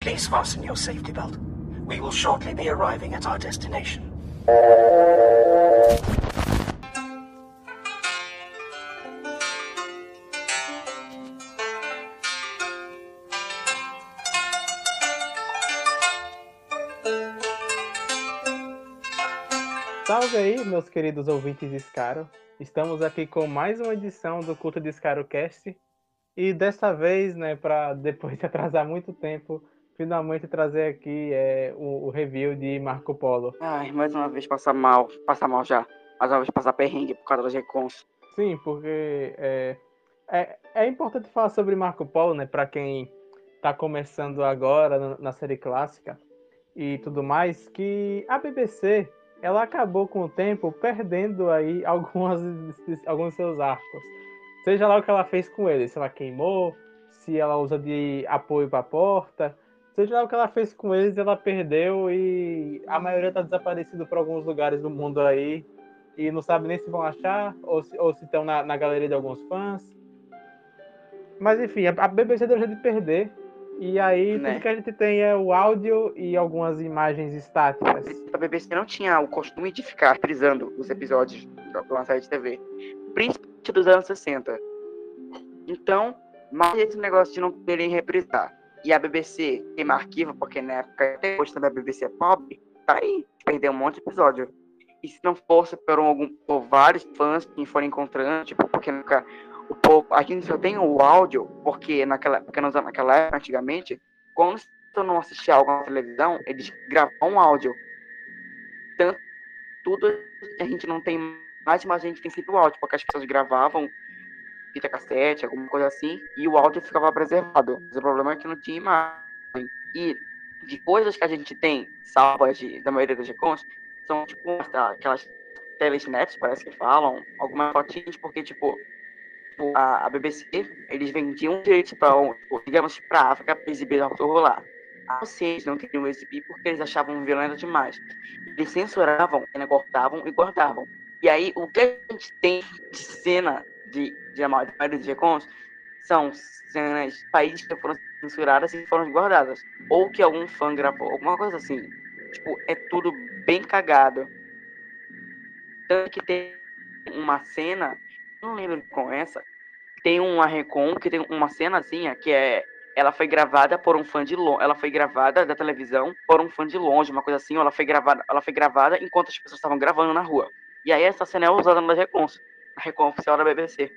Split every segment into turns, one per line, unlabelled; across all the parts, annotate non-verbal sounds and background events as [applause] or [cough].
Please fasten your safety belt. We will shortly be arriving at our destination.
Salve aí, meus queridos ouvintes de Scaro. Estamos aqui com mais uma edição do Culto de Scaro Cast. E dessa vez, né, para depois de atrasar muito tempo, finalmente trazer aqui é, o, o, review de Marco Polo.
Ai, mais uma vez passar mal, passar mal já. Mais uma vez passar perrengue por causa das recons.
Sim, porque é, é, é importante falar sobre Marco Polo, né, para quem está começando agora na, na série clássica e tudo mais, que a BBC ela acabou com o tempo perdendo aí [laughs] algumas, alguns seus arcos. Seja lá o que ela fez com ele, se ela queimou, se ela usa de apoio para a porta, seja lá o que ela fez com eles, ela perdeu e a maioria está desaparecido para alguns lugares do mundo aí e não sabe nem se vão achar ou se, ou se estão na, na galeria de alguns fãs. Mas enfim, a, a BBC deu jeito de perder e aí, né? tudo que a gente tem é o áudio e algumas imagens estáticas.
A BBC não tinha o costume de ficar frisando os episódios uma série de TV, principalmente dos anos 60. Então, mais esse negócio de não poderem reprisar. E a BBC tem arquivo, porque na época, até hoje também a BBC é pobre, tá aí, perdeu um monte de episódio. E se não fosse por, algum, por vários fãs que foram encontrando, tipo, porque nunca o povo, a gente só tem o áudio, porque naquela, porque naquela época, antigamente, quando você não assistia algo na televisão, eles gravavam um áudio. Tanto, tudo a gente não tem mais, mas a gente tem sempre o áudio, porque as pessoas gravavam fita cassete, alguma coisa assim, e o áudio ficava preservado. Mas o problema é que não tinha imagem. E de coisas que a gente tem salvas de, da maioria das recons, são tipo aquelas telesnets, parece que falam, algumas fotinhas, porque tipo, tipo, a, a BBC, eles vendiam direitos para, tipo, digamos, para a África para exibir o lá. Vocês não queriam exibir porque eles achavam violento demais. Eles censuravam, cortavam e guardavam. E aí, o que a gente tem de cena de, de a maioria dos recons são cenas de países que foram censuradas e foram guardadas. Ou que algum fã gravou, alguma coisa assim. Tipo, é tudo bem cagado. Tanto que tem uma cena, não lembro com essa, tem uma recon que tem uma cenazinha que é ela foi gravada por um fã de longe, ela foi gravada da televisão por um fã de longe, uma coisa assim, ela foi gravada, ela foi gravada enquanto as pessoas estavam gravando na rua. E aí essa cena é usada na recons, na recon oficial da BBC.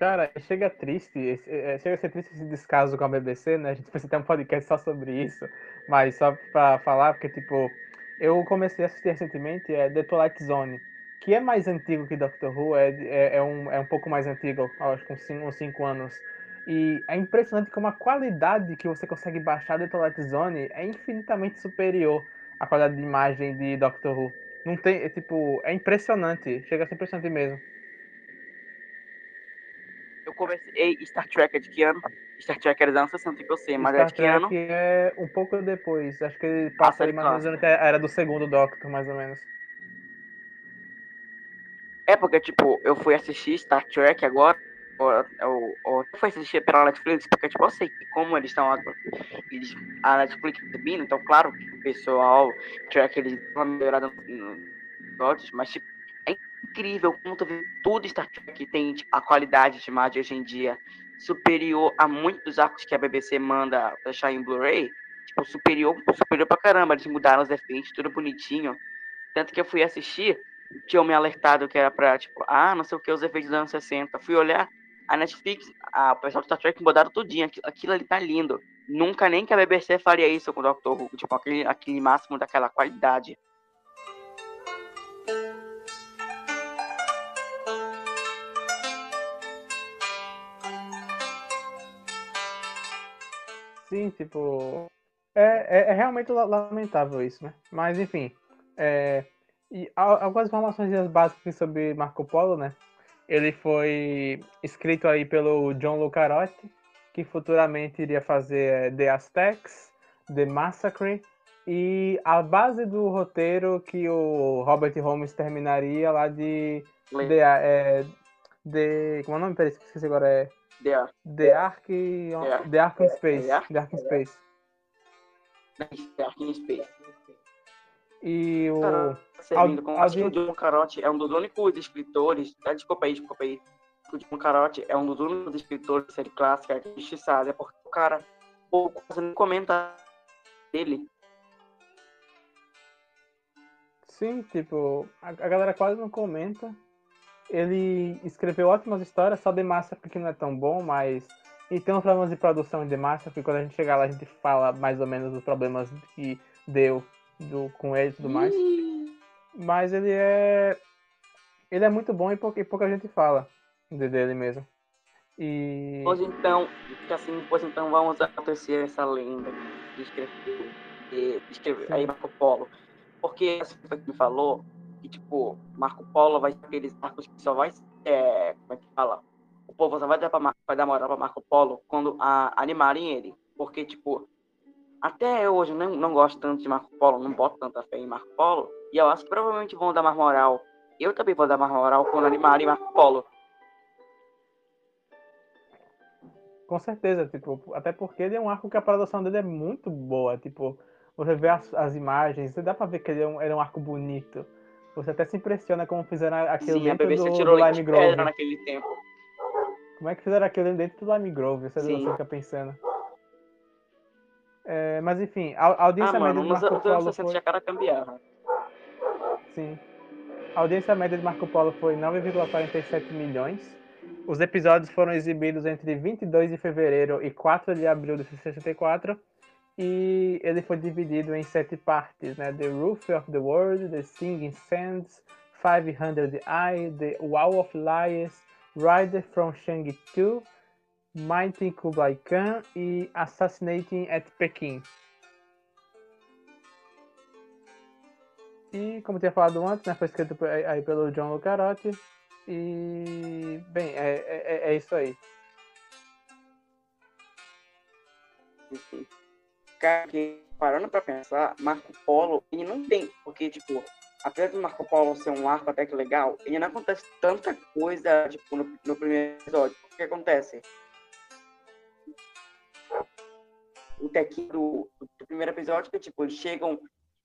Cara, chega triste, é, chega a ser triste esse descaso com a BBC, né? A gente precisa ter um podcast só sobre isso, mas só pra falar, porque, tipo, eu comecei a assistir recentemente é The Twilight Zone, que é mais antigo que Doctor Who, é, é, é, um, é um pouco mais antigo, acho que uns 5 uns cinco anos. E é impressionante como a qualidade que você consegue baixar do Twilight Zone é infinitamente superior à qualidade de imagem de Doctor Who. Não tem, é, tipo, é impressionante, chega a ser impressionante mesmo.
Eu comecei Star Trek é de que ano? Star Trek era dos anos 60 que eu sei, mas Star é de que Trek ano?
é um pouco depois, acho que ele passa ah, ali mais ou menos, era do segundo Doctor, mais ou menos.
É porque, tipo, eu fui assistir Star Trek agora, ou, ou, ou fui assistir pela Netflix, porque, tipo, eu sei que como eles estão eles, a Netflix vindo, então, claro que o pessoal Trek, eles estão melhorando nos mas, tipo, é incrível como tu vê tudo Star Trek tem tipo, a qualidade de imagem hoje em dia superior a muitos arcos que a BBC manda deixar em Blu-ray, tipo, superior, superior pra caramba, eles mudaram os efeitos, tudo bonitinho. Tanto que eu fui assistir, tinham me alertado que era pra, tipo, ah, não sei o que, os efeitos dos anos 60. Fui olhar, a Netflix, a, o pessoal do Star Trek mudaram tudinho, aquilo, aquilo ali tá lindo. Nunca nem que a BBC faria isso com o Doctor Who, tipo, aquele, aquele máximo daquela qualidade.
Sim, tipo. É, é, é realmente lamentável isso, né? Mas, enfim. É, e algumas informações básicas sobre Marco Polo, né? Ele foi escrito aí pelo John Lucarotti, que futuramente iria fazer é, The Aztecs, The Massacre e a base do roteiro que o Robert Holmes terminaria lá de. De, é, como é o nome? Peraí, esqueci agora. É
The Ark.
The Ark. The Ark in Space.
The Ark?
The Ark in Space.
The Ark in Space.
E o.
Cara, lindo, como acho que o John Carote é um dos únicos escritores. Ah, desculpa aí, desculpa aí. O John Carote é um dos únicos escritores de série clássica que é. É porque o cara pouco quase não comenta dele.
Sim, tipo, a, a galera quase não comenta. Ele escreveu ótimas histórias, só The Massacre que não é tão bom, mas. E tem uns problemas de produção em The Massacre, quando a gente chegar lá a gente fala mais ou menos dos problemas que deu do, com ele e tudo mais. Mas ele é. Ele é muito bom e pouca, e pouca gente fala de- dele mesmo. E.
Pois então, assim, pois então vamos acontecer essa lenda de escrever, de escrever aí Marco Polo. Porque assim, foi que me falou que, tipo, Marco Polo vai ser aqueles marcos que só vai. É, como é que fala? O povo só vai dar, pra, vai dar moral pra Marco Polo quando a, animarem ele. Porque, tipo, até hoje eu não, não gosto tanto de Marco Polo, não boto tanta fé em Marco Polo. E eu acho que provavelmente vão dar mais moral. Eu também vou dar mais moral quando animarem Marco Polo.
Com certeza, tipo, até porque ele é um arco que a produção dele é muito boa. Tipo, você vê as, as imagens, você dá pra ver que ele é, um, ele é um arco bonito. Você até se impressiona como fizeram aquilo
Sim, a
dentro
BBC
do,
tirou
do Lime Grove.
naquele tempo.
Como é que fizeram aquilo dentro do Lime Grove? Você,
Sim.
você fica pensando. É, mas enfim, a, audiência
Ah, mano,
média de
nos
Marco Polo
60
foi...
já cara cambiava.
Sim. A audiência média de Marco Polo foi 9,47 milhões. Os episódios foram exibidos entre 22 de fevereiro e 4 de abril de 64. E ele foi dividido em sete partes, né? The Roof of the World, The Singing Sands, 500 Eye, The Wall of Lies, Rider from Shang 2, Mighty Kublai Khan e Assassinating at Peking. E como eu tinha falado antes, né, foi escrito aí pelo John Lucarotti. E bem, é, é, é isso aí.
Cara, que, parando pra pensar, Marco Polo, ele não tem, porque, tipo, apesar do Marco Polo ser um arco até que legal, ele não acontece tanta coisa, tipo, no, no primeiro episódio. O que acontece? O tequinho do, do primeiro episódio, que, tipo, eles chegam,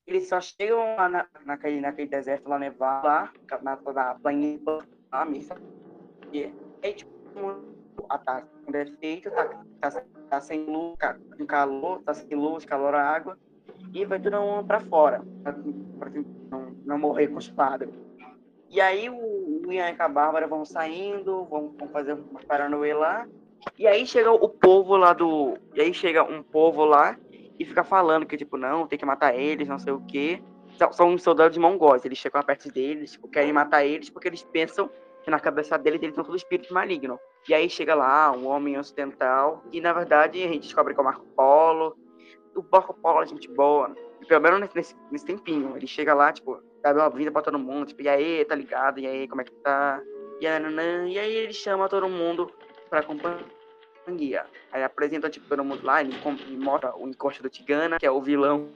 eles só chegam lá na, naquele, naquele deserto lá nevado, lá, na, na planinha, lá, missa. E aí, tipo, a tá com defeito, tá, tá, tá sem luz, ca- com calor, tá sem luz, calor a água, e vai todo mundo pra fora, pra, pra não, não morrer constipado. E aí o, o Ian e a Bárbara vão saindo, vão, vão fazer uma paranoia lá, e aí chega o povo lá do. E aí chega um povo lá e fica falando que, tipo, não, tem que matar eles, não sei o quê. São, são uns soldados de mongóis, eles chegam perto deles, tipo, querem matar eles porque eles pensam que na cabeça deles eles são tudo espírito maligno. E aí chega lá um homem ocidental, e na verdade a gente descobre que é o Marco Polo. O Marco Polo é gente boa, pelo menos nesse, nesse, tempinho. Ele chega lá, tipo, dá uma vida pra todo mundo, tipo, e aí, tá ligado? E aí, como é que tá? E aí, e aí ele chama todo mundo pra Aí apresenta, tipo, todo mundo lá, ele mostra o encosto do Tigana, que é o vilão.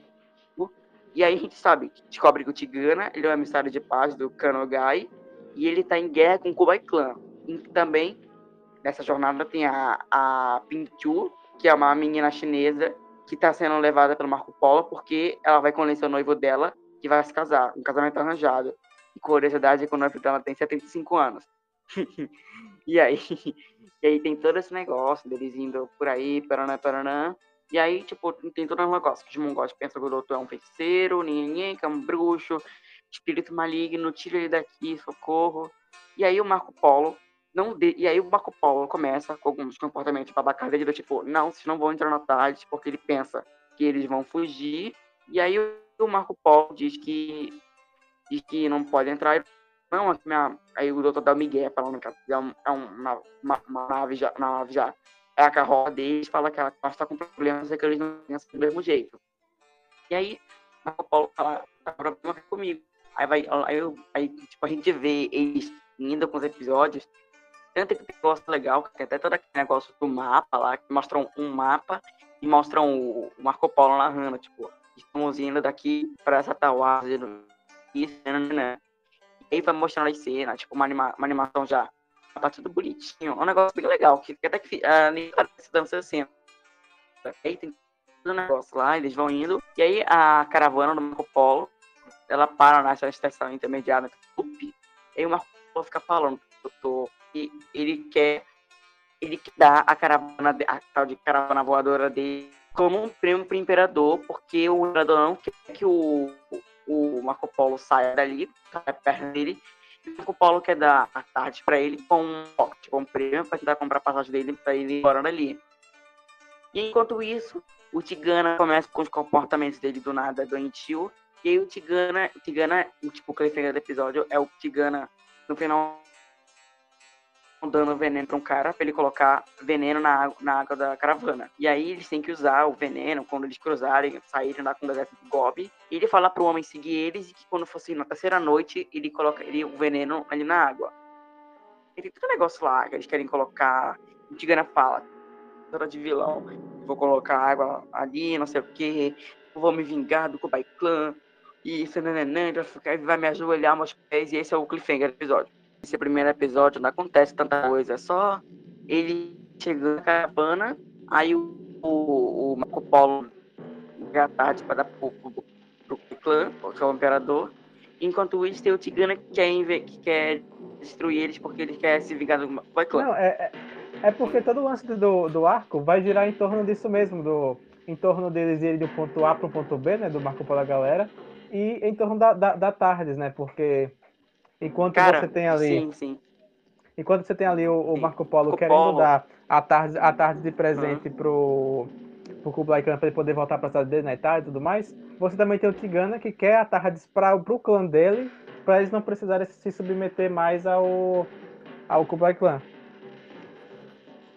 E aí a gente sabe, descobre que o Tigana, ele é um emissário de paz do Kanogai, e ele tá em guerra com o Kublai Klan. E também, nessa jornada, tem a, a Pinchu, que é uma menina chinesa, que tá sendo levada pelo Marco Polo, porque ela vai conhecer o noivo dela, que vai se casar, um casamento arranjado. E curiosidade é que o noivo dela tem 75 anos. E aí, [laughs] e aí tem todo esse negócio deles indo por aí, paranã, paranã. E aí, tipo, tem todo um negócio que os mongóis pensam que o doutor é um feiticeiro, ninguém, que é um bruxo, espírito maligno, tira ele daqui, socorro. E aí o Marco Polo não de... e aí o Marco Polo começa com alguns comportamentos babacas dele tipo, não, vocês não vão entrar na tarde, porque ele pensa que eles vão fugir. E aí o Marco Polo diz que diz que não pode entrar. Não, a minha... aí o doutor dá o Miguel falando que é, um, é uma, uma, uma nave já, uma nave já é a carroça deles, fala que ela está com problemas e que eles não pensam do mesmo jeito. E aí, Marco Polo fala, tá problema comigo. Aí vai, aí, eu, aí tipo, a gente vê eles indo com os episódios, tanto que negócio legal, que tem até todo aquele negócio do mapa lá, que mostram um mapa e mostram o, o Marco Polo narrando, tipo, estamos indo daqui para essa tal isso, né, né, né. E aí vai mostrando as cenas, tipo, uma, anima, uma animação já tá tudo bonitinho. É um negócio bem legal, que até que a nem parece dança assim. Aí tem um negócio lá, eles vão indo. E aí a caravana do Marco Polo, ela para na estação intermediária, e aí o Marco Polo fica falando, doutor, que ele quer ele quer dar a caravana, a tal de caravana voadora dele como um prêmio para o imperador, porque o imperador não quer que o, o Marco Polo saia dali, saia perto dele, e o Marco Polo quer dar a tarde para ele com um, tipo, um prêmio para tentar comprar a passagem dele para ele ir embora dali. E enquanto isso, o Tigana começa com os comportamentos dele do nada doentio, e aí o Tigana, o Tigana, tipo, o cliffhanger do episódio é o Tigana no final dando veneno para um cara para ele colocar veneno na água, na água da caravana. E aí eles têm que usar o veneno quando eles cruzarem, saírem o deserto de Gobi. E ele fala pro homem seguir eles e que quando fosse na terceira noite, ele coloca ele, o veneno ali na água. E tem todo negócio lá que eles querem colocar. O Tigana fala, toda de vilão, vou colocar água ali, não sei o que, vou me vingar do Kubai Clan. E isso, nananã, vai me ajoelhar meus pés, e esse é o cliffhanger do episódio esse primeiro episódio não acontece tanta coisa, é só ele chegando na caravana, aí o, o, o Marco Polo já tarde para dar pro, pro, pro clã, que é o imperador. Enquanto isso, tem o Tigana que quer, que quer destruir eles porque ele quer se vingar do clã.
Não, é, é, é porque todo o lance do, do arco vai girar em torno disso mesmo, do, em torno deles irem do ponto A para o ponto B, né, do Marco Polo da galera, e em torno da, da, da Tardes, né, porque Enquanto Cara, você tem ali. Sim, sim. Enquanto você tem ali o, o Marco Polo Marco querendo Polo. dar a tarde, a tarde de presente uhum. pro, pro Kublai Khan para ele poder voltar para a cidade dele na Itália e tudo mais, você também tem o Tigana que quer a tarde para o clã dele, para eles não precisarem se submeter mais ao, ao Kublai Khan.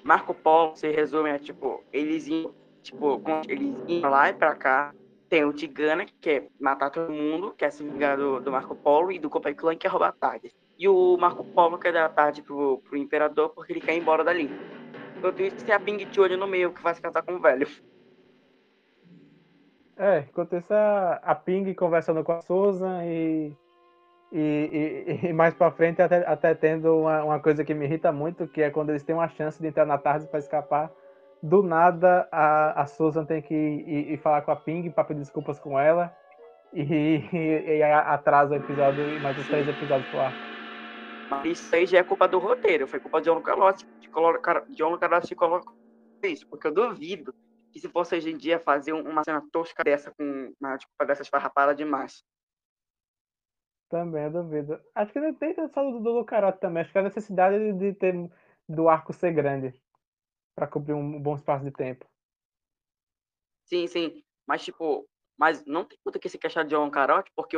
Marco Polo se resume a tipo, eles iam, tipo, eles iam lá e para cá, tem o Tigana, que quer matar todo mundo, quer se vingar do, do Marco Polo, e do Copai Clan, que quer roubar a tarde. E o Marco Polo quer dar a tarde pro, pro Imperador, porque ele quer ir embora dali. Enquanto isso, tem a Ping de olho no meio, que vai se casar com o velho.
É, enquanto isso, a, a Ping conversando com a Susan e, e, e, e mais pra frente até, até tendo uma, uma coisa que me irrita muito, que é quando eles têm uma chance de entrar na tarde para escapar do nada a, a Susan tem que ir, ir falar com a Ping para pedir desculpas com ela e, [laughs] e, e atrasa o episódio e mais os três episódios pro ar.
Isso aí já é culpa do roteiro, foi culpa de John Calotti, John Calotti colocou isso, porque eu duvido que se fosse hoje em dia fazer uma cena tosca dessa com uma tipo, dessas farrapadas demais.
Também, eu duvido. Acho que não tem só do, do Lucarote também, acho que a necessidade de, de ter do arco ser grande para cobrir um bom espaço de tempo.
Sim, sim. Mas, tipo, mas não tem muito que se queixar de John Carote, porque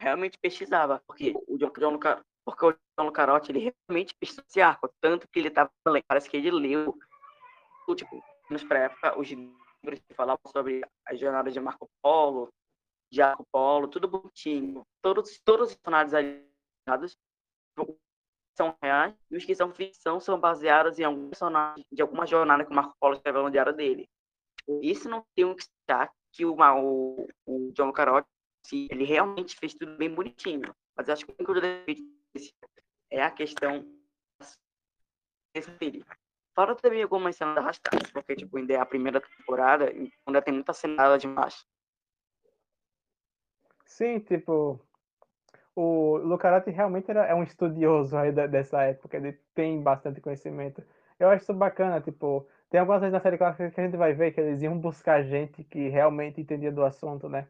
realmente pesquisava, porque o John, John porque o John Carote, ele realmente pesquisou esse arco, tanto que ele tava, parece que ele leu, tipo, nos pré-época, os livros que falavam sobre a jornada de Marco Polo, Marco Polo, tudo bonitinho. Todos, todos os personagens aliados são reais e os que são ficção são baseados em algum personagem de alguma jornada que o Marco Polo escreveu no diário dele. Isso não tem um que que o, o, o John Carotti ele realmente fez tudo bem bonitinho. Mas acho que o que é a questão dele. Fora também algumas cenas arrastadas, porque tipo, ainda é a primeira temporada, ainda tem muita cena demais.
Sim, tipo, o Lucarotti realmente era, é um estudioso aí da, dessa época, ele tem bastante conhecimento. Eu acho isso bacana, tipo, tem algumas vezes na série clássica que a gente vai ver que eles iam buscar gente que realmente entendia do assunto, né?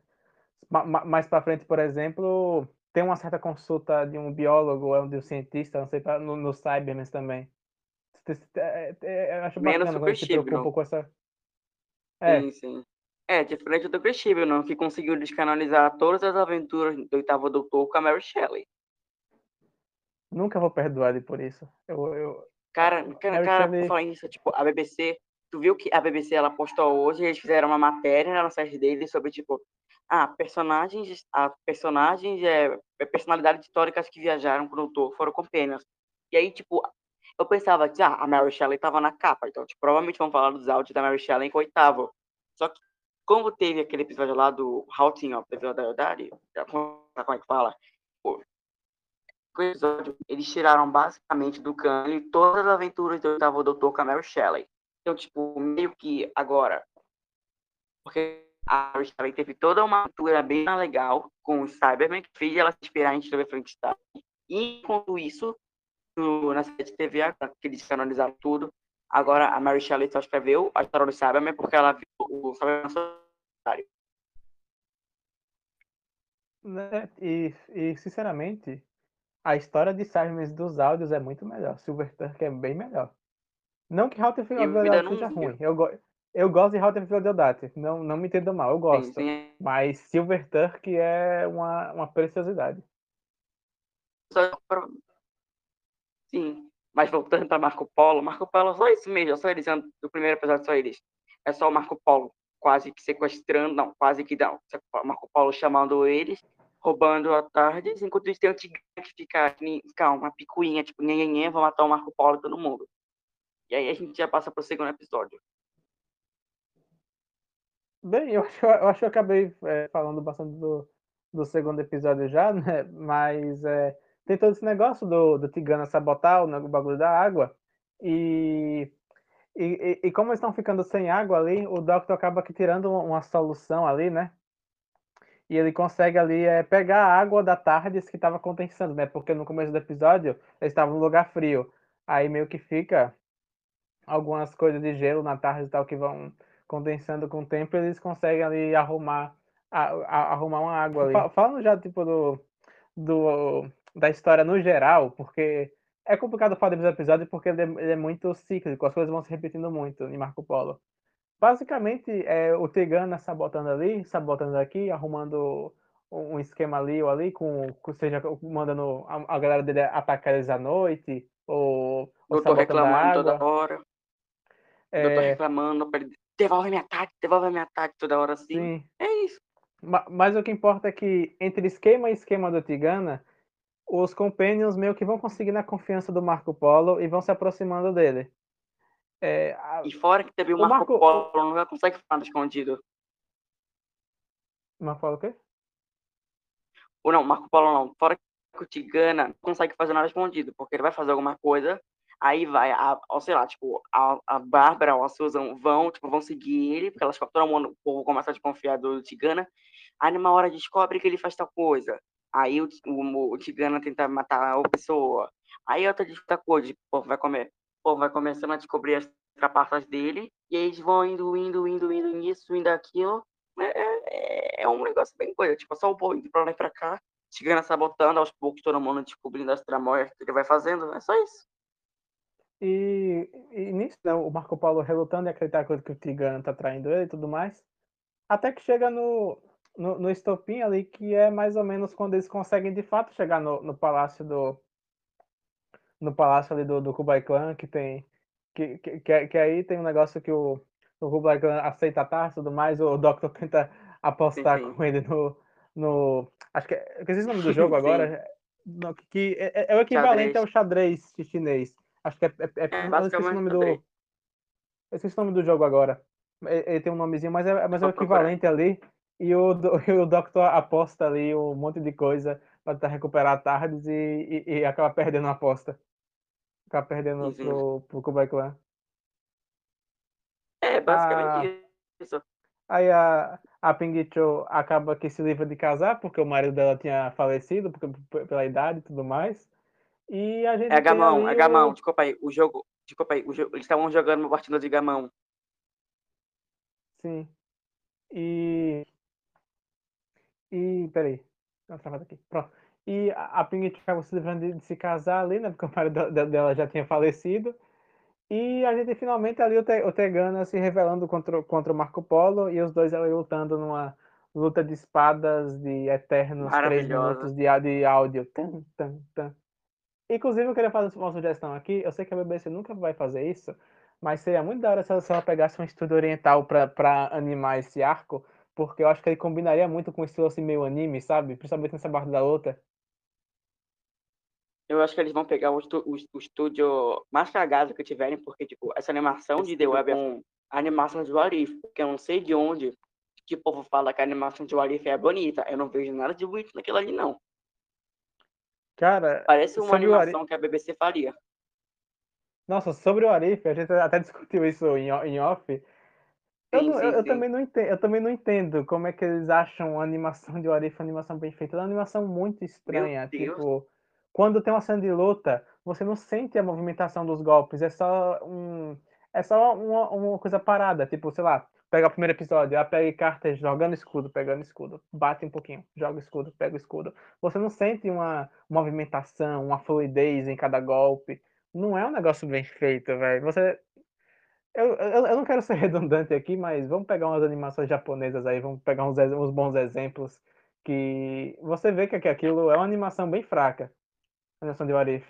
Mais para frente, por exemplo, tem uma certa consulta de um biólogo ou de um cientista, não sei, no, no Cybermen também. É, é, eu acho
bacana quando se preocupa
um pouco com essa...
É. Sim, sim. É, diferente do Chris não, que conseguiu descanalizar todas as aventuras do oitavo doutor com a Mary Shelley.
Nunca vou perdoar ele por isso. Eu, eu...
Cara, cara, cara Shelley... isso, tipo, a BBC, tu viu que a BBC ela postou hoje, eles fizeram uma matéria na site deles sobre, tipo, ah, personagens, a personagens, é, é personalidades históricas que viajaram com o doutor foram companions. E aí, tipo, eu pensava que ah, a Mary Shelley tava na capa, então, tipo, provavelmente vão falar dos áudios da Mary Shelley com o oitavo. Só que como teve aquele episódio lá do Haunting of the Verdade, como é que fala? Episódio, eles tiraram basicamente do cânone todas as aventuras do oitavo doutor com a Mary Shelley. Então, tipo, meio que agora, porque a Mary Shelley teve toda uma aventura bem legal com o Cyberman, que fez ela se inspirar em Steve Frankenstein. E, enquanto isso, no, na série de TV, que eles canonizaram tudo, agora a Mary Shelley só escreveu a história do Cyberman porque ela viu o Cyberman solitário.
Né? E, e, sinceramente, a história de Cybermen dos áudios é muito melhor. Silver Turk é bem melhor. Não que Halterfield of Deodati seja ruim. Eu, go eu gosto de Halterfield of Deodati. Não, não me entenda mal, eu gosto. Sim, sim. Mas Silver Turk é uma, uma preciosidade.
Sim. Mas voltando para Marco Polo, Marco Polo só isso mesmo, só eles do primeiro episódio só eles. É só o Marco Polo quase que sequestrando, não, quase que não. Marco Polo chamando eles roubando a tarde, enquanto isso tem o Tigre que fica, uma picuinha, tipo, ninguém vai matar o Marco Polo todo mundo. E aí a gente já passa para o segundo episódio.
Bem, eu acho, eu acho que eu acabei é, falando bastante do, do segundo episódio já, né? Mas é, tem todo esse negócio do, do Tigana sabotar o, bagulho da água. E, e, e, como eles estão ficando sem água ali, o Doctor acaba que tirando uma solução ali, né? e ele consegue ali é, pegar a água da tarde que estava condensando, né? Porque no começo do episódio eles estavam num lugar frio. Aí meio que fica algumas coisas de gelo na tarde e tal que vão condensando com o tempo, eles conseguem ali arrumar a, a, arrumar uma água ali. Falando já tipo do, do da história no geral, porque é complicado falar desse episódio porque ele é, ele é muito cíclico, as coisas vão se repetindo muito em Marco Polo. Basicamente, é o Tegana sabotando ali, sabotando aqui, arrumando um esquema ali ou ali, com, seja mandando a, a galera dele atacar eles à noite, ou,
ou tô reclamando toda hora. É... Eu tô reclamando, devolve minha ataque, devolve minha ataque toda hora assim. Sim. É isso.
Mas o que importa é que entre esquema e esquema do Tigana, os Companions meio que vão conseguindo a confiança do Marco Polo e vão se aproximando dele.
É, a... E fora que teve o, o Marco, Marco Polo, não consegue ficar escondido.
Marco Polo o quê?
Ou não, Marco Polo não. Fora que o Tigana não consegue fazer nada escondido, porque ele vai fazer alguma coisa, aí vai, a, ou sei lá, tipo, a, a Bárbara ou a Susan vão, tipo, vão seguir ele, porque elas todo mundo, o povo começa a desconfiar do Tigana, aí numa hora descobre que ele faz tal coisa. Aí o, o, o Tigana tenta matar a pessoa. Aí outra coisa, o povo vai comer povo vai começando a descobrir as trapaças dele, e eles vão indo, indo, indo, indo nisso, indo aquilo. É, é, é um negócio bem coisa, tipo, só o povo indo pra lá e pra cá, chegando sabotando, aos poucos todo mundo descobrindo as tramóias que ele vai fazendo, é só isso.
E, e nisso, né, o Marco Paulo relutando em acreditar que o Tigano tá traindo ele e tudo mais, até que chega no, no, no estopim ali, que é mais ou menos quando eles conseguem de fato chegar no, no palácio do, no palácio ali do, do Kublai Khan, que tem. Que, que, que, que aí tem um negócio que o, o Kublai Khan aceita a taça e tudo mais, o Doctor [laughs] tenta apostar sim, sim. com ele no. no acho que. É, eu esqueci o nome do [laughs] jogo agora. No, que é, é, é, o equivalente xadrez. ao xadrez chinês. Acho que é. é, é, é eu esqueci o nome do. Eu esqueci o nome do jogo agora. Ele tem um nomezinho, mas é, mas é o equivalente ali. E o, [laughs] o Doctor aposta ali um monte de coisa para tentar recuperar tardes e, e, e acaba perdendo a aposta. Ficar perdendo Sim. pro, pro Kublai Khan.
É, basicamente ah, isso.
Aí a, a Pingicho acaba que se livra de casar, porque o marido dela tinha falecido porque, pela idade e tudo mais. E a gente.
É Gamão, é Gamão, o... desculpa aí, o jogo. Desculpa aí, o jogo, eles estavam jogando uma partida de Gamão.
Sim. E. E. Peraí. Dá uma travada aqui. Pronto. E a Ping acaba se livrando de, de, se casar ali, né? Porque o marido dela já tinha falecido. E a gente finalmente ali, o, Te, o Tegana se revelando contra, contra o Marco Polo e os dois ali lutando numa luta de espadas de eternos três minutos de, de áudio. Tum, tum, tum. Inclusive, eu queria fazer uma sugestão aqui. Eu sei que a BBC nunca vai fazer isso, mas seria muito da hora se ela, se ela pegasse um estúdio oriental para animar esse arco, porque eu acho que ele combinaria muito com o estilo assim meio anime, sabe? Principalmente nessa parte da luta.
Eu acho que eles vão pegar o, o, o estúdio mais cagado que tiverem, porque, tipo, essa animação de The Web é uma animação de Warif, que eu não sei de onde que o povo fala que a animação de Warif é bonita. Eu não vejo nada de bonito naquilo ali, não.
Cara,
Parece uma
sobre o Arif...
animação que a BBC faria.
Nossa, sobre o Arif, a gente até discutiu isso em, em off. Eu, não- eu, eu também não entendo, eu também não entendo como é que eles acham a animação de uma animação bem feita. É uma animação muito estranha. Tipo, quando tem uma cena de luta, você não sente a movimentação dos golpes. É só um. É só uma, uma coisa parada. Tipo, sei lá, pega o primeiro episódio, ela pega cartas jogando escudo, pegando escudo, bate um pouquinho, joga escudo, pega o escudo. Você não sente uma movimentação, uma fluidez em cada golpe. Não é um negócio bem feito, velho. Você. Eu, eu, eu não quero ser [laughs] redundante aqui, mas vamos pegar umas animações japonesas aí, vamos pegar uns, uns bons exemplos que você vê que, aquilo é uma animação bem fraca. A animação de Warif.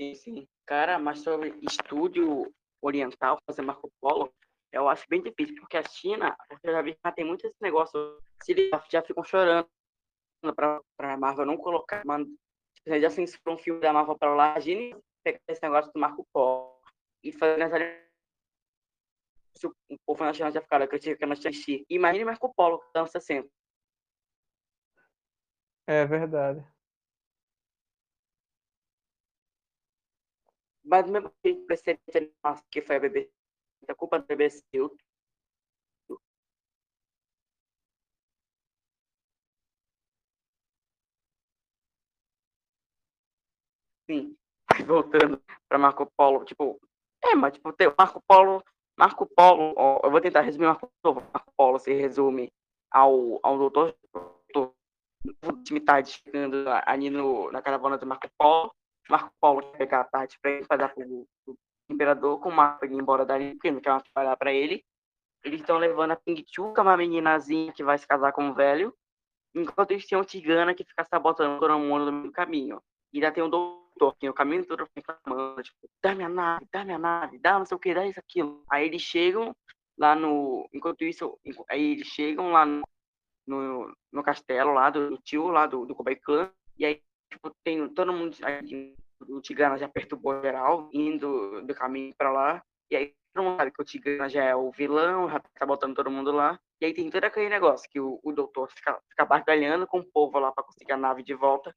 Sim, sim. Cara, mas sobre estúdio oriental, fazer Marco Polo, eu acho bem difícil, porque a China, porque eu já vi que tem muito esse negócio, se eles já- ficam chorando pra, pra Marvel não colocar, mano, já censuram um filme da Marvel pra lá, imagine pegar esse negócio do Marco Polo e fazer essa se o povo na China já ficaram criticando a Shang-Chi. Imagine Marco Polo, anos 60.
É verdade.
Mas mesmo que precedente que foi a BBC, a culpa da BBC, eu Sim. Voltando para Marco Polo, tipo, é, mas tipo, tem o Marco Polo, Marco Polo, ó, eu vou tentar resumir Marco Polo, Marco Polo se resume ao, ao doutor, doutor o time tá chegando ali no, na caravana do Marco Polo, Marco Polo pegar a parte para ele, para dar pro, pro imperador, com o Marco ir embora dali, porque não quer mais trabalhar para ele, eles estão levando a Ping Chu, que é uma meninazinha que vai se casar com um velho, enquanto eles têm o Tigana que fica sabotando todo mundo no meio do caminho. E ainda tem o doutor, que no caminho todo reclamando, tipo, dá minha nave, dá minha nave, dá não sei o que, dá isso, aquilo. Aí eles chegam lá no. Enquanto isso, aí eles chegam lá no, no, no castelo lá do, do tio, lá do, do Kobai Clan, e aí, tipo, tem todo mundo. Aí, o Tigana já perturbou geral, indo do caminho pra lá, e aí todo mundo sabe que o Tigana já é o vilão, já tá botando todo mundo lá. E aí tem todo aquele negócio que o, o doutor fica, fica com o povo lá para conseguir a nave de volta,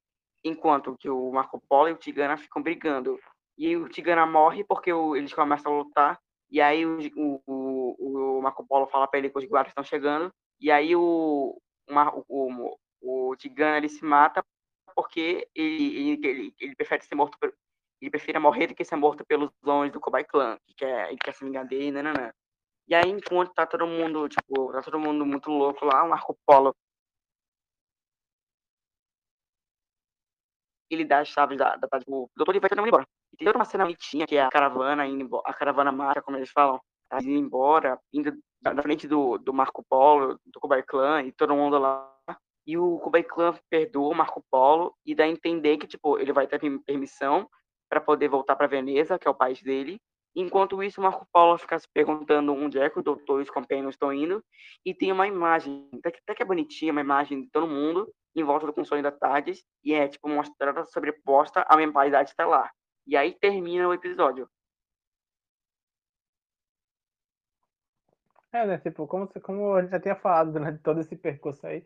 enquanto que o Marco Polo e o Tigana ficam brigando. E o Tigana morre porque o- eles começam a lutar, e aí o, o, o, Marco Polo fala para ele que os guardas estão chegando, e aí o, o, o, Tigana ele se mata porque ele, ele, ele, ele prefere ser morto por- ele prefere morrer do que ser morto pelos homens do Kobai Clan, que quer, ele quer se vingar dele. E aí, enquanto tá todo mundo, tipo, tá todo mundo muito louco lá, o Marco Polo. Ele dá as chaves da, da, da tipo, o doutor ele vai todo mundo embora. E tem uma cena bonitinha, que é a caravana indo embora, a caravana marcha, como eles falam, tá indo embora, indo na frente do, do Marco Polo, do Kubai Clan, e todo mundo lá. E o Kubai Clan perdoa o Marco Polo e dá a entender que, tipo, ele vai ter permi- permissão para poder voltar para Veneza, que é o país dele. Enquanto isso, Marco Polo fica se perguntando onde é que o doutor e os companheiros estão indo. E tem uma imagem, até que é bonitinha, uma imagem de todo mundo em volta do console da Tardes. E é, tipo, mostrada sobreposta a mentalidade estelar. E aí termina o episódio.
É, né? Tipo, como, como a gente já tinha falado durante todo esse percurso aí,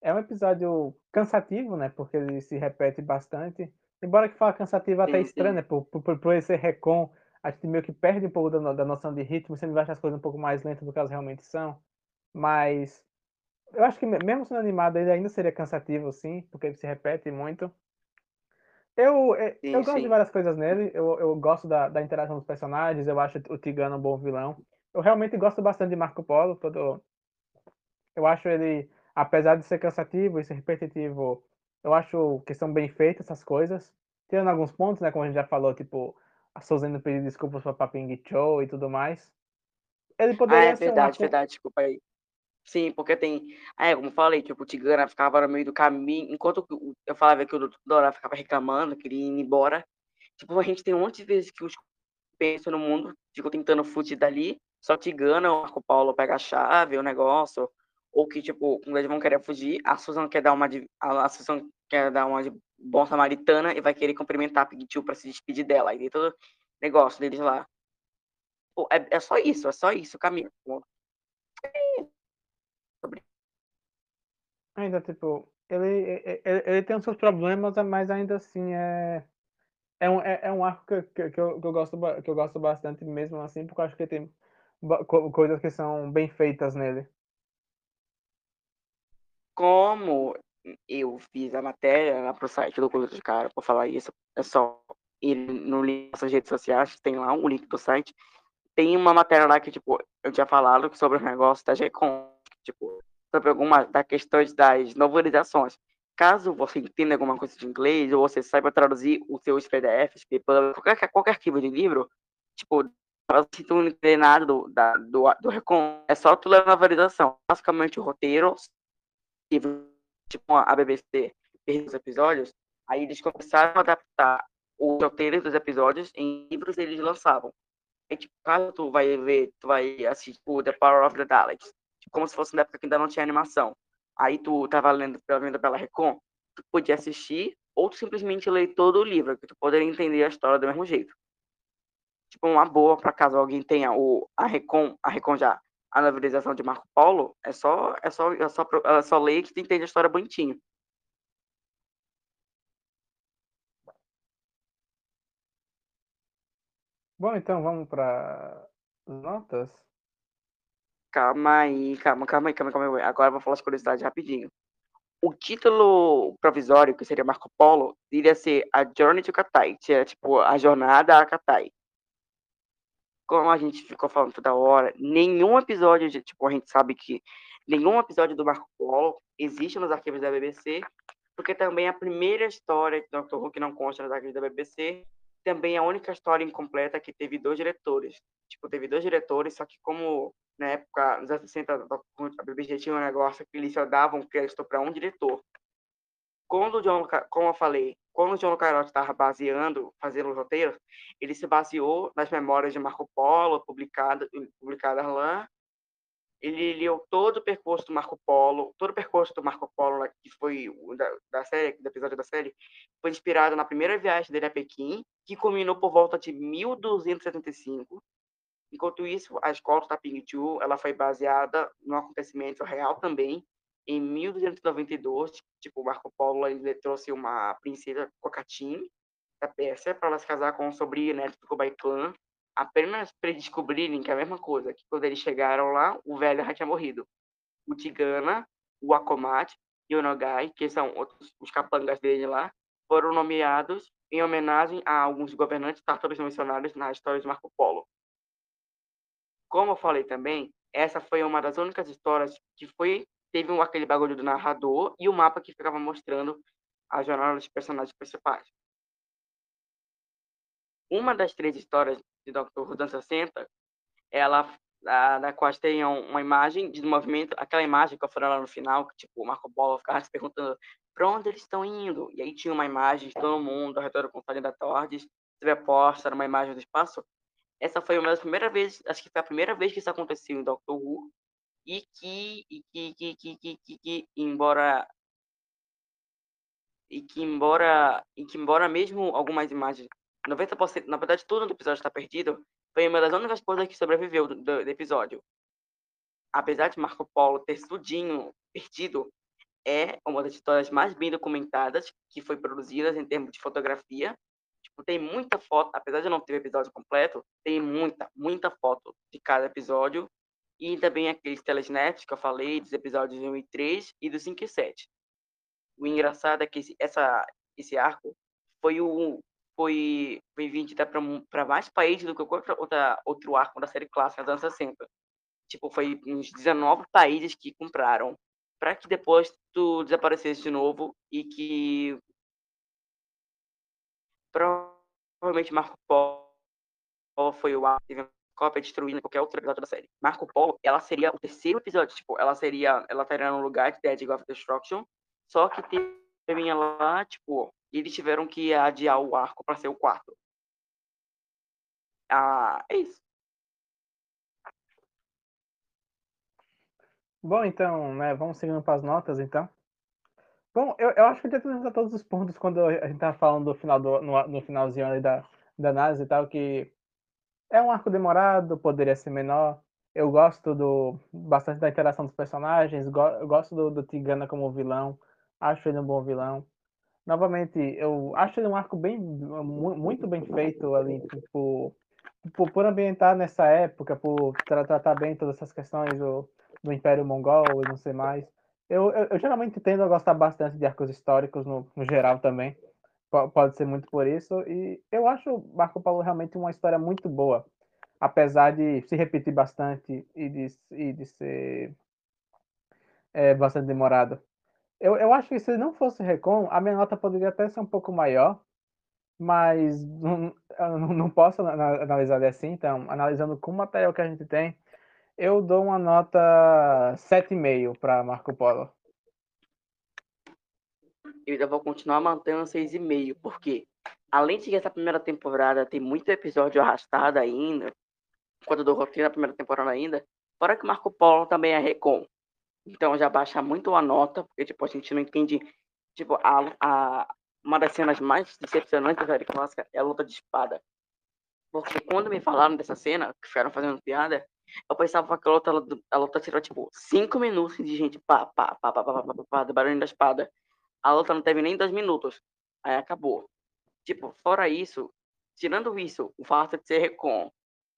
é um episódio cansativo, né? Porque ele se repete bastante. Embora que fala cansativo é até
Sim,
estranho,
sim.
né? Por, por, por ele ser recon, a gente meio que perde um pouco da, da noção de ritmo, sempre vai achar as coisas um pouco mais lentas do que elas realmente são. Mas eu acho que me- mesmo sendo animado, ele ainda seria cansativo, sim, porque ele se repete muito. Eu, eh,
Sim,
eu gosto de
sim.
várias coisas nele, eu, eu gosto da, da interação dos personagens, eu acho o Tigano um bom vilão. Eu realmente gosto bastante de Marco Polo, todo... eu acho ele, apesar de ser cansativo e ser repetitivo, eu acho que são bem feitas essas coisas. Tirando alguns pontos, né, como a gente já falou, tipo, a Souza indo pedir desculpas pra Paping Cho e tudo mais. Ele
Ah,
poderia
é
ser um
verdade, verdade, desculpa aí. Sim, porque tem. É, como eu falei, tipo, o Tigana ficava no meio do caminho, enquanto o- eu falava que o. Dora ficava reclamando, queria ir embora. Tipo, a gente tem um monte de vezes que os pensam no mundo ficam tentando fugir dali, só Tigana ou Marco Paulo pega a chave, o negócio, ou que, tipo, quando eles vão querer fugir, a Susan quer dar uma de, a Susan quer dar uma de bom samaritana e vai querer cumprimentar a Pigtio pra se despedir dela. E tem todo negócio deles lá. Pô, é, é só isso, é só isso o caminho.
Ainda, tipo, ele, ele, ele tem os seus problemas, mas ainda assim é. É um, é, é um arco que, que, que, eu, que, eu gosto, que eu gosto bastante mesmo, assim, porque eu acho que tem coisas que são bem feitas nele.
Como eu fiz a matéria lá pro site do Clube de Cara para falar isso, é só ir no link das redes sociais, tem lá um link do site. Tem uma matéria lá que, tipo, eu tinha falado sobre os negócios da GECOM, tipo, sobre algumas das questões das novelizações. Caso você entenda alguma coisa de inglês ou você saiba traduzir os seus PDFs, qualquer, qualquer arquivo de livro, tipo, se tu não entender nada do, da, do, do Recon, é só tu ler a novelização. Basicamente, o roteiro, tipo a BBC, os episódios, aí eles começaram a adaptar os roteiros dos episódios em livros eles lançavam. E, tipo, caso tu vai ver, tu vai assistir tipo, The Power of the Daleks, tipo, como se fosse na época que ainda não tinha animação. Aí tu tava lendo, vendo pela Recon, tu podia assistir ou tu simplesmente ler todo o livro, que tu poderia entender a história do mesmo jeito. Tipo, uma boa para caso alguém tenha o a Recon, a Recon já a novelização de Marco Polo, é só é só é só, é só ler que tu entende a história bonitinho.
Bom, então vamos para notas.
Calma aí, calma, calma aí, calma, calma aí. Agora eu vou falar as curiosidades rapidinho. O título provisório, que seria Marco Polo, iria ser A Journey to Katai, que é tipo a jornada a Katai. Como a gente ficou falando toda hora, nenhum episódio de, tipo, a gente sabe que nenhum episódio do Marco Polo existe nos arquivos da BBC, porque também a primeira história de Doctor Who que não consta nos arquivos da BBC também é a única história incompleta que teve dois diretores. Tipo, teve dois diretores, só que como na época, nos anos 60, a BBC tinha um negócio que eles só davam crédito para um diretor. Quando o John, como eu falei, quando o John Carote estava baseando, fazendo os roteiros, ele se baseou nas memórias de Marco Polo, publicadas publicada lá. Ele leu todo o percurso do Marco Polo, todo o percurso do Marco Polo, que foi da, da série, do episódio da série, foi inspirado na primeira viagem dele a Pequim, que culminou por volta de 1275. Enquanto isso, a escola da Ping Chu, ela foi baseada no acontecimento real também, em 1292, tipo, Marco Polo ele trouxe uma princesa Cocatim da Pérsia para ela se casar com o sobrinho neto do Kublai Khan, apenas para descobrirem que é a mesma coisa, que quando eles chegaram lá, o velho já tinha morrido. O Tigana, o Akomat e o Nogai, que são outros, os capangas dele lá, foram nomeados em homenagem a alguns governantes tártaros mencionados na história de Marco Polo. Como eu falei também, essa foi uma das únicas histórias que foi teve aquele bagulho do narrador e o mapa que ficava mostrando a jornada dos personagens principais. Uma das três histórias de Dr. Dos 60, ela da qual tem uma imagem de movimento, aquela imagem que eu falei lá no final, que tipo, o Marco Polo ficava se perguntando para onde eles estão indo, e aí tinha uma imagem de todo mundo ao redor do Conselho da Torres, posta, era uma imagem do espaço. Essa foi uma das primeiras vezes, acho que foi a primeira vez que isso aconteceu em Doctor Who, e que, e que, que, que, que, que, que embora e que embora e que embora mesmo algumas imagens 90%, na verdade tudo no episódio está perdido, foi uma das únicas coisas que sobreviveu do, do, do episódio. Apesar de Marco Polo ter tudinho perdido, é uma das histórias mais bem documentadas que foi produzidas em termos de fotografia. Tipo, tem muita foto, apesar de não ter o episódio completo, tem muita, muita foto de cada episódio e também aqueles telesnets que eu falei, dos episódios 1 e 3 e do 5 e 7. O engraçado é que esse, essa, esse arco foi o foi, foi vendido para mais países do que qualquer outra, outro arco da série clássica dos anos 60. Tipo, foi uns 19 países que compraram para que depois tu desaparecesse de novo e que provavelmente Marco Polo foi o arco cópia destruindo qualquer outro episódio da série. Marco Polo, ela seria o terceiro episódio, tipo, ela seria, ela estaria no lugar de Dead of Destruction, só que teve lá, tipo, eles tiveram que adiar o arco para ser o quarto. Ah, é isso.
Bom, então, né, vamos seguindo para as notas, então. Bom, eu, eu acho que tentando a todos os pontos quando a gente tava falando do final do, no, no finalzinho ali da, da análise e tal, que é um arco demorado, poderia ser menor. Eu gosto do bastante da interação dos personagens, go, eu gosto do, do Tigana como vilão, acho ele um bom vilão. Novamente, eu acho ele um arco bem muito bem feito ali, tipo, por, por ambientar nessa época, por tra tratar bem todas essas questões do, do Império Mongol e não sei mais. Eu, eu, eu, geralmente tendo a gostar bastante de arcos históricos no, no geral também. P pode ser muito por isso. E eu acho Marco Polo realmente uma história muito boa apesar de se repetir bastante e de, e de ser é, bastante demorado. Eu, eu acho que se não fosse Recon, a minha nota poderia até ser um pouco maior, mas não, não posso analisar assim, então, analisando com o material que a gente tem, eu dou uma nota 7,5 para Marco Polo.
Eu ainda vou continuar mantendo 6,5, porque além de que essa primeira temporada tem muito episódio arrastado ainda, quando do roteiro na primeira temporada ainda, fora que Marco Polo também é Recon. Então já baixa muito a nota, porque tipo, a gente não entende. Tipo, a, a, uma das cenas mais decepcionantes da série clássica é a luta de espada. Porque quando me falaram dessa cena, que ficaram fazendo piada, eu pensava que a luta, a luta tirou, tipo, cinco minutos de gente pá, pá, pá, pá, pá, pá, pá, pá, do barulho da espada. A luta não teve nem dois minutos. Aí acabou. Tipo, fora isso, tirando isso, o fato de ser recon,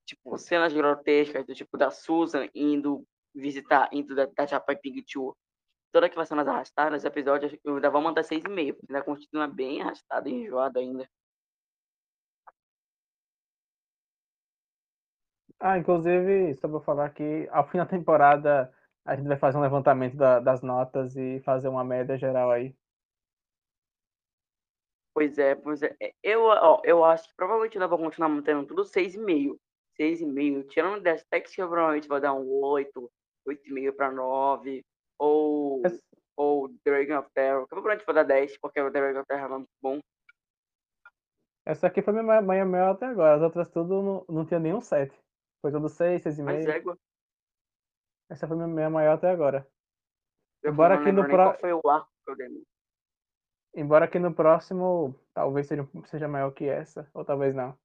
tipo, cenas grotescas do tipo da Susan indo visitar, indo da, da Japai Ping Chu, toda aquela cenas arrastadas, episódios eu ainda vou mandar 6,5, porque ainda continua bem arrastado e enjoado ainda.
Ah, inclusive, só vou falar que ao fim da temporada a gente vai fazer um levantamento da, das notas e fazer uma média geral aí.
Pois é, pois é. Eu, ó, eu acho que provavelmente ainda vou continuar mantendo tudo 6,5. 6,5. Tirando das techs que eu provavelmente vou dar um 8, 8,5 para 9. Ou, Essa... ou Dragon of Terror. Que eu provavelmente vou dar 10, porque o Dragon of Terror é muito bom.
Essa aqui foi minha manhã maior até agora. As outras tudo não, não tinha nenhum 7. Foi tudo 6, 6,5. Mas égua. Essa foi minha, minha maior até agora.
Eu Embora aqui no próximo. foi o arco que eu dei.
Embora aqui no próximo talvez seja, seja maior que essa, ou talvez não.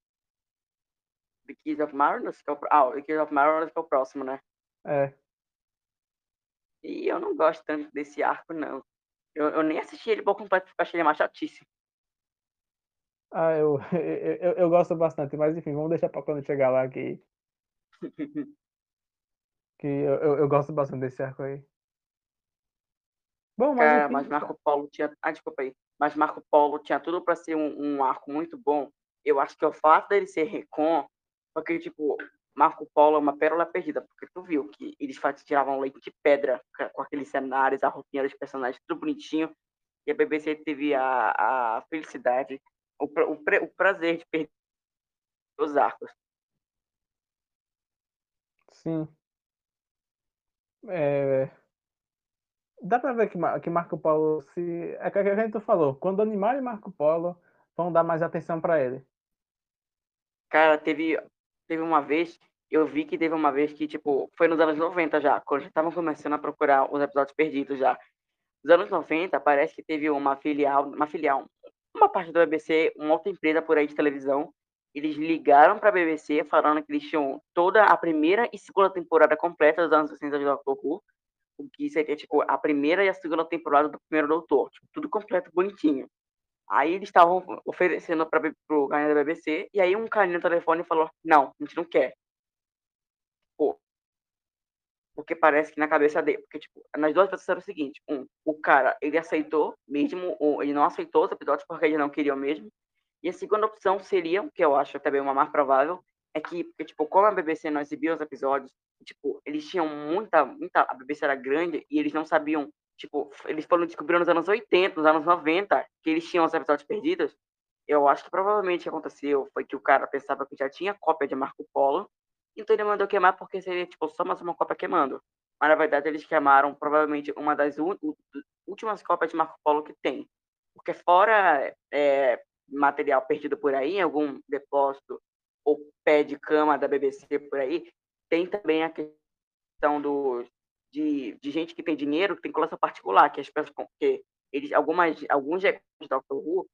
The Keys of Marinus, que é o, ah, The Keys of Marinus que é o próximo, né?
É.
E eu não gosto tanto desse arco, não. Eu, eu nem assisti ele por completo, porque achei ele mais chatíssimo.
Ah, eu, [laughs] eu, eu, eu, gosto bastante, mas enfim, vamos deixar para quando chegar lá que. [laughs] que eu, eu, eu, gosto bastante desse arco aí.
Bom, mas. Cara, enfim, mas Marco Polo tinha. Ah, desculpa aí. Mas Marco Polo tinha tudo para ser um, um, arco muito bom. Eu acho que o fato dele ser recon porque, tipo, Marco Polo é uma pérola perdida, porque tu viu que eles tiravam leite de pedra com aqueles cenários, a roupinha dos personagens, tudo bonitinho. E a BBC teve a, a felicidade, o, o, o prazer de perder os arcos.
Sim. É... Dá pra ver que, que Marco Polo se. É que a gente falou, quando animarem Marco Polo, vão dar mais atenção para ele.
Cara, teve teve uma vez, eu vi que teve uma vez que, tipo, foi nos anos 90 já, quando já estavam começando a procurar os episódios perdidos já. Nos anos 90, parece que teve uma filial, uma filial, uma parte do BBC, uma outra empresa por aí de televisão, eles ligaram para a BBC falando que eles tinham toda a primeira e segunda temporada completa dos anos 60 de Doctor Who, o que seria tipo a primeira e a segunda temporada do primeiro Doutor, tipo, tudo completo, bonitinho. Aí eles estavam oferecendo para o carinha da BBC, e aí um carinha no telefone falou: Não, a gente não quer. Pô. Porque parece que na cabeça dele. Porque, tipo, nas duas versões era o seguinte: um, o cara, ele aceitou, mesmo, ele não aceitou os episódios porque ele não queria mesmo. E a segunda opção seria, que eu acho também uma mais provável, é que, porque, tipo, como a BBC não exibia os episódios, tipo, eles tinham muita, muita. A BBC era grande e eles não sabiam Tipo, eles foram descobrir nos anos 80, nos anos 90, que eles tinham os episódios perdidos. Eu acho que provavelmente o que aconteceu foi que o cara pensava que já tinha cópia de Marco Polo, então ele mandou queimar porque seria tipo só mais uma cópia queimando. Mas na verdade eles queimaram provavelmente uma das últimas cópias de Marco Polo que tem. Porque fora é, material perdido por aí, em algum depósito ou pé de cama da BBC por aí, tem também a questão dos de, de gente que tem dinheiro, que tem coleção particular, que as pessoas que eles algumas alguns de Doctor Who,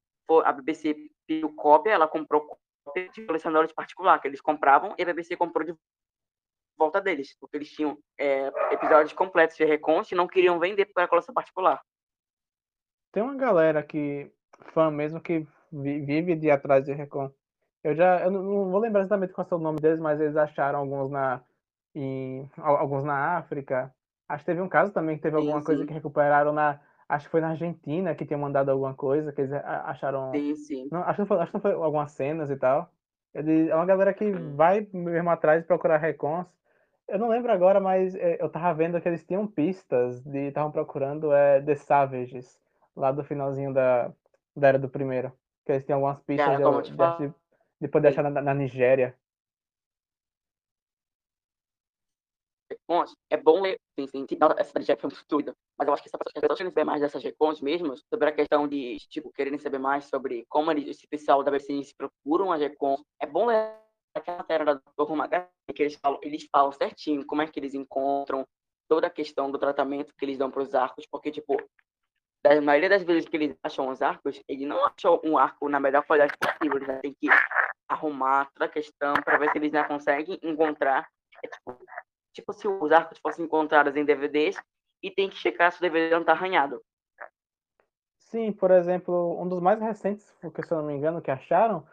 a BBC pediu cópia, ela comprou cópia de colecionadores particular, que eles compravam e a BBC comprou de volta deles, porque eles tinham é, episódios completos de Recon e não queriam vender para a coleção particular.
Tem uma galera que, fã mesmo, que vive de atrás de Recon. Eu já, eu não vou lembrar exatamente qual é o nome deles, mas eles acharam alguns na, em, alguns na África. Acho que teve um caso também que teve alguma sim. coisa que recuperaram na, acho que foi na Argentina que tinha mandado alguma coisa, que eles acharam.
Sim, sim.
Não, acho, que foi, acho que foi algumas cenas e tal. Ele, é uma galera que uhum. vai mesmo atrás procurar recons. Eu não lembro agora, mas é, eu tava vendo que eles tinham pistas de estavam procurando é, The Savages, lá do finalzinho da, da era do primeiro. Que eles tinham algumas pistas Cara, de, de, de, poder achar na, na Nigéria.
Recons, é bom ler, sim, sim, essa já foi muito mas eu acho que essa pessoa, as pessoas querem saber mais dessas recons mesmo, sobre a questão de, tipo, quererem saber mais sobre como eles, esse pessoal da se procuram as recons. É bom ler aquela matéria da Dr. Magari, que eles falam, eles falam certinho como é que eles encontram toda a questão do tratamento que eles dão para os arcos, porque, tipo, da maioria das vezes que eles acham os arcos, eles não acham um arco na melhor qualidade possível, eles têm que arrumar toda a questão para ver se eles já conseguem encontrar. É, tipo, tipo, se os arcos fossem encontrados em DVDs e tem que checar se o DVD não tá arranhado.
Sim, por exemplo, um dos mais recentes, porque se eu não me engano, que acharam,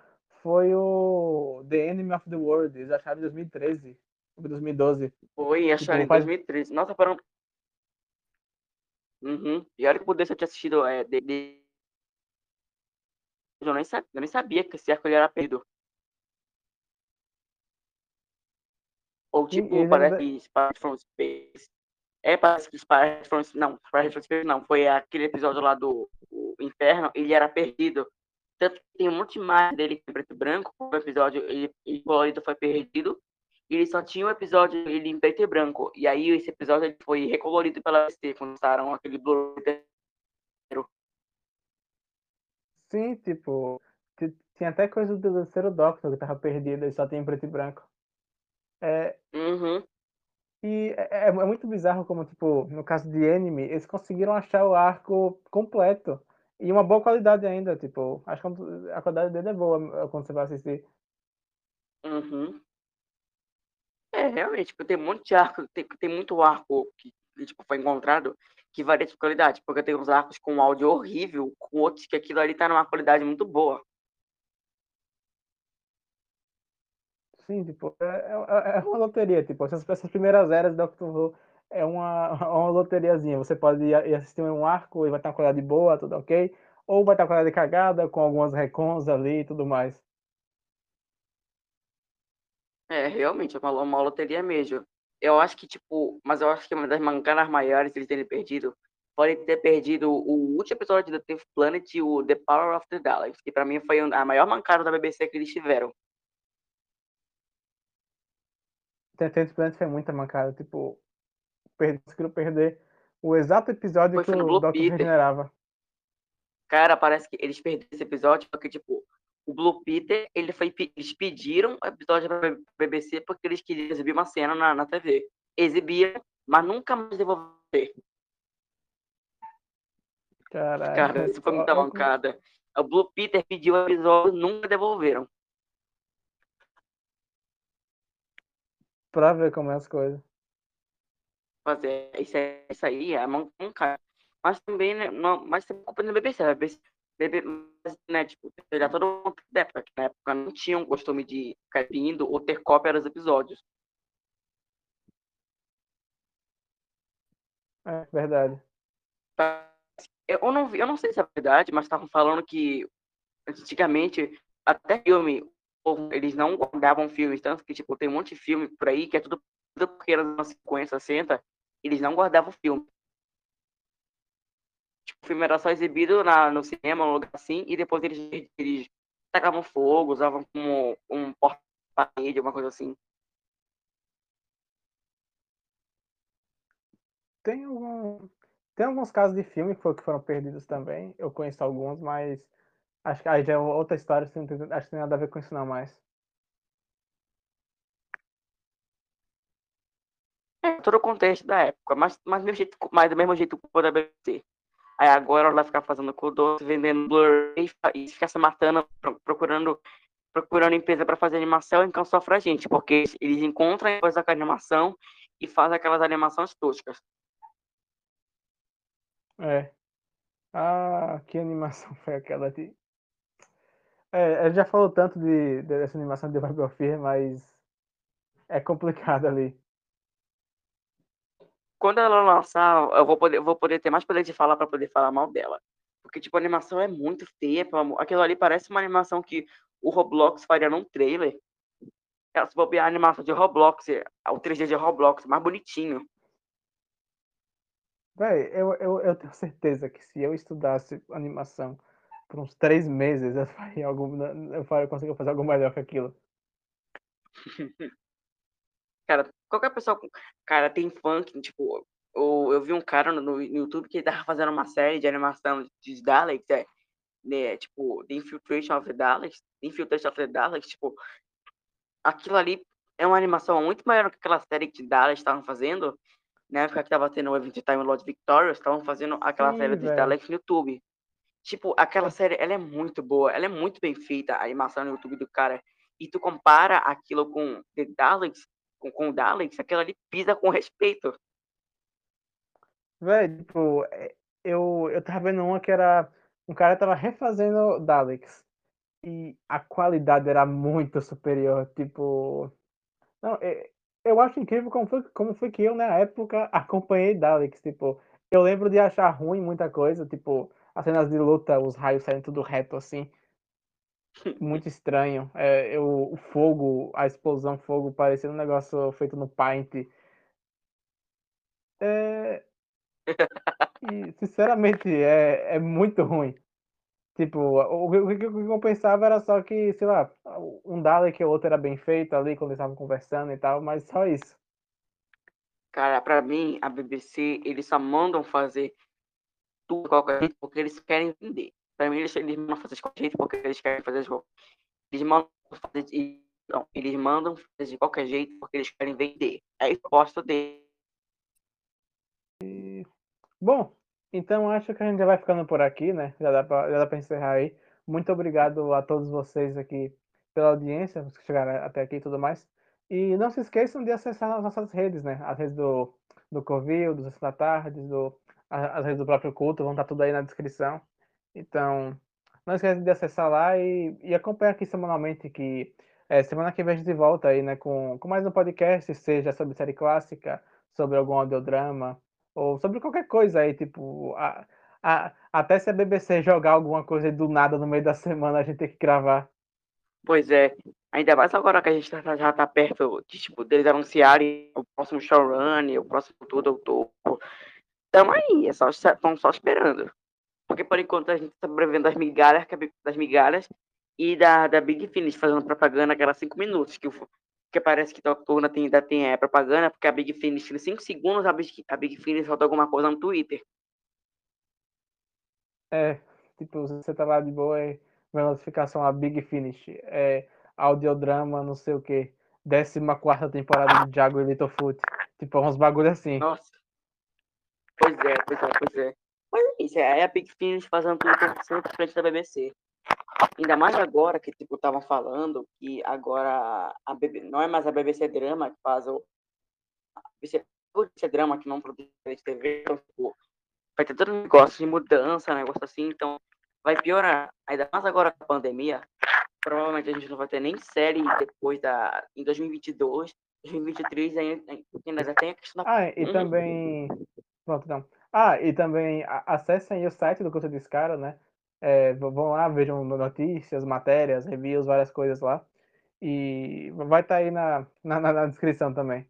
foi o The Enemy of the World. Eles acharam em 2013, 2012.
Foi, acharam tipo, em 2013. Nossa, para Uhum. E olha que pudesse ter assistido é, de, de... Eu, nem sabia, eu nem sabia que esse arco era perdido. Ou tipo, Sim, parece que Spider from Space. É, parece que Spider from Não, Spider from Space não. Foi aquele episódio lá do Inferno, ele era perdido. Tanto que tem um monte de imagem dele em preto e branco. O episódio, ele, ele colorido foi perdido. E ele só tinha um episódio ele em preto e branco. E aí esse episódio ele foi recolorido pela ST quando usaram aquele blur
Sim, tipo, tinha até coisa do terceiro Doctor que tava perdido e só tinha em preto e branco. É,
uhum.
E é, é, é, muito bizarro como, tipo, no caso de anime, eles conseguiram achar o arco completo. E uma boa qualidade ainda, tipo, acho que a qualidade dele é boa quando você vai assistir.
Uhum. É, realmente, tipo, tem um monte de arco, tem, tem muito arco que, tipo, foi encontrado que varia de qualidade, porque tem uns arcos com áudio horrível, com outros que aquilo ali tá numa qualidade muito boa.
Sim, tipo, é, é, é uma loteria, tipo, essas, essas primeiras eras do Doctor Who é uma, [laughs] uma loteriazinha. Você pode ir, ir assistir um arco e vai estar uma qualidade boa, tudo ok. Ou vai estar uma qualidade cagada, com algumas recons ali e tudo mais.
É, realmente, é uma, uma loteria mesmo. Eu acho que, tipo, mas eu acho que uma das mancadas maiores eles terem perdido pode ter perdido o último episódio do The Tenth Planet, o The Power of the Daleks, que pra mim foi a maior mancada da BBC que eles tiveram.
Tenth Planet foi muita mancada, tipo, conseguiram perder o exato episódio foi que o Doctor regenerava.
Cara, parece que eles perderam esse episódio porque, tipo, o Blue Peter, ele foi, eles pediram o episódio pra BBC porque eles queriam exibir uma cena na, na TV. Exibiram, mas nunca mais devolveram.
Caralho.
Cara, isso foi muita mancada. O Blue Peter pediu o episódio, nunca devolveram.
Pra ver como é as coisas.
Fazer isso, isso aí é mancada. Mas também, né, não, mas tem culpa da BBC. A BBC bebê, né, tipo, já todo mundo da época, que na época não tinham costume de ficar vindo ou ter cópia dos episódios.
É verdade.
Eu não, vi, eu não sei se é verdade, mas estavam falando que antigamente até filme eles não guardavam filmes, tanto que tipo tem um monte de filme por aí que é tudo, porque era uma sequência 60, eles não guardavam filme o filme era só exibido na, no cinema, num lugar assim, e depois eles, eles tacavam fogo, usavam como um porta-parede, alguma coisa assim.
Tem, algum, tem alguns casos de filme que foram perdidos também. Eu conheço alguns, mas acho que aí já é outra história, acho que não tem nada a ver com isso não mais.
É, todo o contexto da época, mas, mas, do, mesmo jeito, mas do mesmo jeito que o da BBC. Aí agora ela ficar fazendo com doce, vendendo Blu-ray e ficar se matando, procurando procurando empresa para fazer animação, então sofre a gente, porque eles encontram a coisa com a animação e fazem aquelas animações toscas.
É. Ah, que animação foi aquela de. É, ele já falou tanto de, dessa animação de Barbie of Fear, mas é complicado ali.
Quando ela lançar, eu vou poder, vou poder ter mais poder de falar para poder falar mal dela. Porque, tipo, a animação é muito feia, pelo amor. Aquilo ali parece uma animação que o Roblox faria num trailer. Ela se bobear a animação de Roblox, é, o 3D de Roblox, mais bonitinho.
Véi, eu, eu, eu tenho certeza que se eu estudasse animação por uns três meses, eu faria. Eu faria, conseguiria fazer algo melhor que aquilo. [laughs]
cara, qualquer pessoa. Cara, tem funk, tipo. Eu, eu vi um cara no, no YouTube que tava fazendo uma série de animação de Daleks, é, né, tipo, The Infiltration of the Daleks, Infiltration of the Daleks, tipo, aquilo ali é uma animação muito maior que aquela série que Daleks estavam fazendo, na época que tava tendo o evento de Time Lord Victorious, estavam fazendo aquela Sim, série de Daleks no YouTube. Tipo, aquela série, ela é muito boa, ela é muito bem feita, a animação no YouTube do cara. E tu compara aquilo com The Daleks, com, com o Daleks, aquilo ali pisa com respeito.
Velho, tipo, é, eu, eu tava vendo uma que era. Um cara tava refazendo Daleks. E a qualidade era muito superior. Tipo. Não, é, eu acho incrível como foi, como foi que eu, na época, acompanhei Daleks. Tipo, eu lembro de achar ruim muita coisa. Tipo, as cenas de luta, os raios saindo tudo reto assim. Muito estranho. É, eu, o fogo, a explosão fogo, parecendo um negócio feito no Paint. É... E, sinceramente, é, é muito ruim. Tipo, o, que eu pensava era só que, sei lá, um Dalek ou outro era bem feito ali quando eles estavam conversando e tal, mas só isso.
Cara, pra mim, a BBC, eles só mandam fazer tudo qualquer jeito porque eles querem vender. Pra mim, eles, eles mandam fazer de jeito porque eles querem fazer de qualquer Eles mandam fazer de, não, eles mandam fazer de qualquer jeito porque eles querem vender. É a resposta deles.
Bom, então acho que a gente vai ficando por aqui, né? Já dá para encerrar aí. Muito obrigado a todos vocês aqui pela audiência, que chegaram até aqui e tudo mais. E não se esqueçam de acessar as nossas redes, né? As redes do, do Covil, dos da Tarde, do, as redes do próprio culto, vão estar tudo aí na descrição. Então, não esqueça de acessar lá e, e acompanhar aqui semanalmente que é, semana que vem a gente volta aí, né, com, com mais um podcast, seja sobre série clássica, sobre algum audiodrama, ou sobre qualquer coisa aí, tipo, a, a, até se a BBC jogar alguma coisa do nada no meio da semana, a gente tem que gravar.
Pois é, ainda mais agora que a gente tá, já tá perto de, tipo, deles anunciarem o próximo showrun, o próximo tudo, outubro. Tamo aí, é só, estão só esperando. Porque por enquanto a gente tá sobrevivendo das migalhas, das migalhas e da, da Big Finish fazendo propaganda a cada cinco minutos, que porque parece que Nocturna tem, ainda tem é, propaganda, porque a Big Finish, em 5 segundos, a Big, a Big Finish solta alguma coisa no Twitter.
É, tipo, você tá lá de boa e a notificação, a Big Finish, é, audiodrama, não sei o que, 14 temporada de Jago e Foot. Tipo, uns bagulho assim.
Nossa. Pois é, pois é, pois é. Mas é isso, é a Big Finish fazendo tudo sempre frente da BBC. Ainda mais agora que, tipo, estavam falando que agora a BBC, não é mais a BBC Drama que faz o. A BBC, BBC Drama que não produz TV, então, tipo, vai ter todo um negócio de mudança, negócio assim, então vai piorar. Ainda mais agora com a pandemia, provavelmente a gente não vai ter nem série depois da. em 2022, 2023, porque ainda já tem a questão
da. Ah, e hum. também. Pronto, não. Ah, e também acessem o site do Curso de Escara, né? É, vão lá, vejam notícias, matérias, reviews, várias coisas lá. E vai estar tá aí na, na, na descrição também.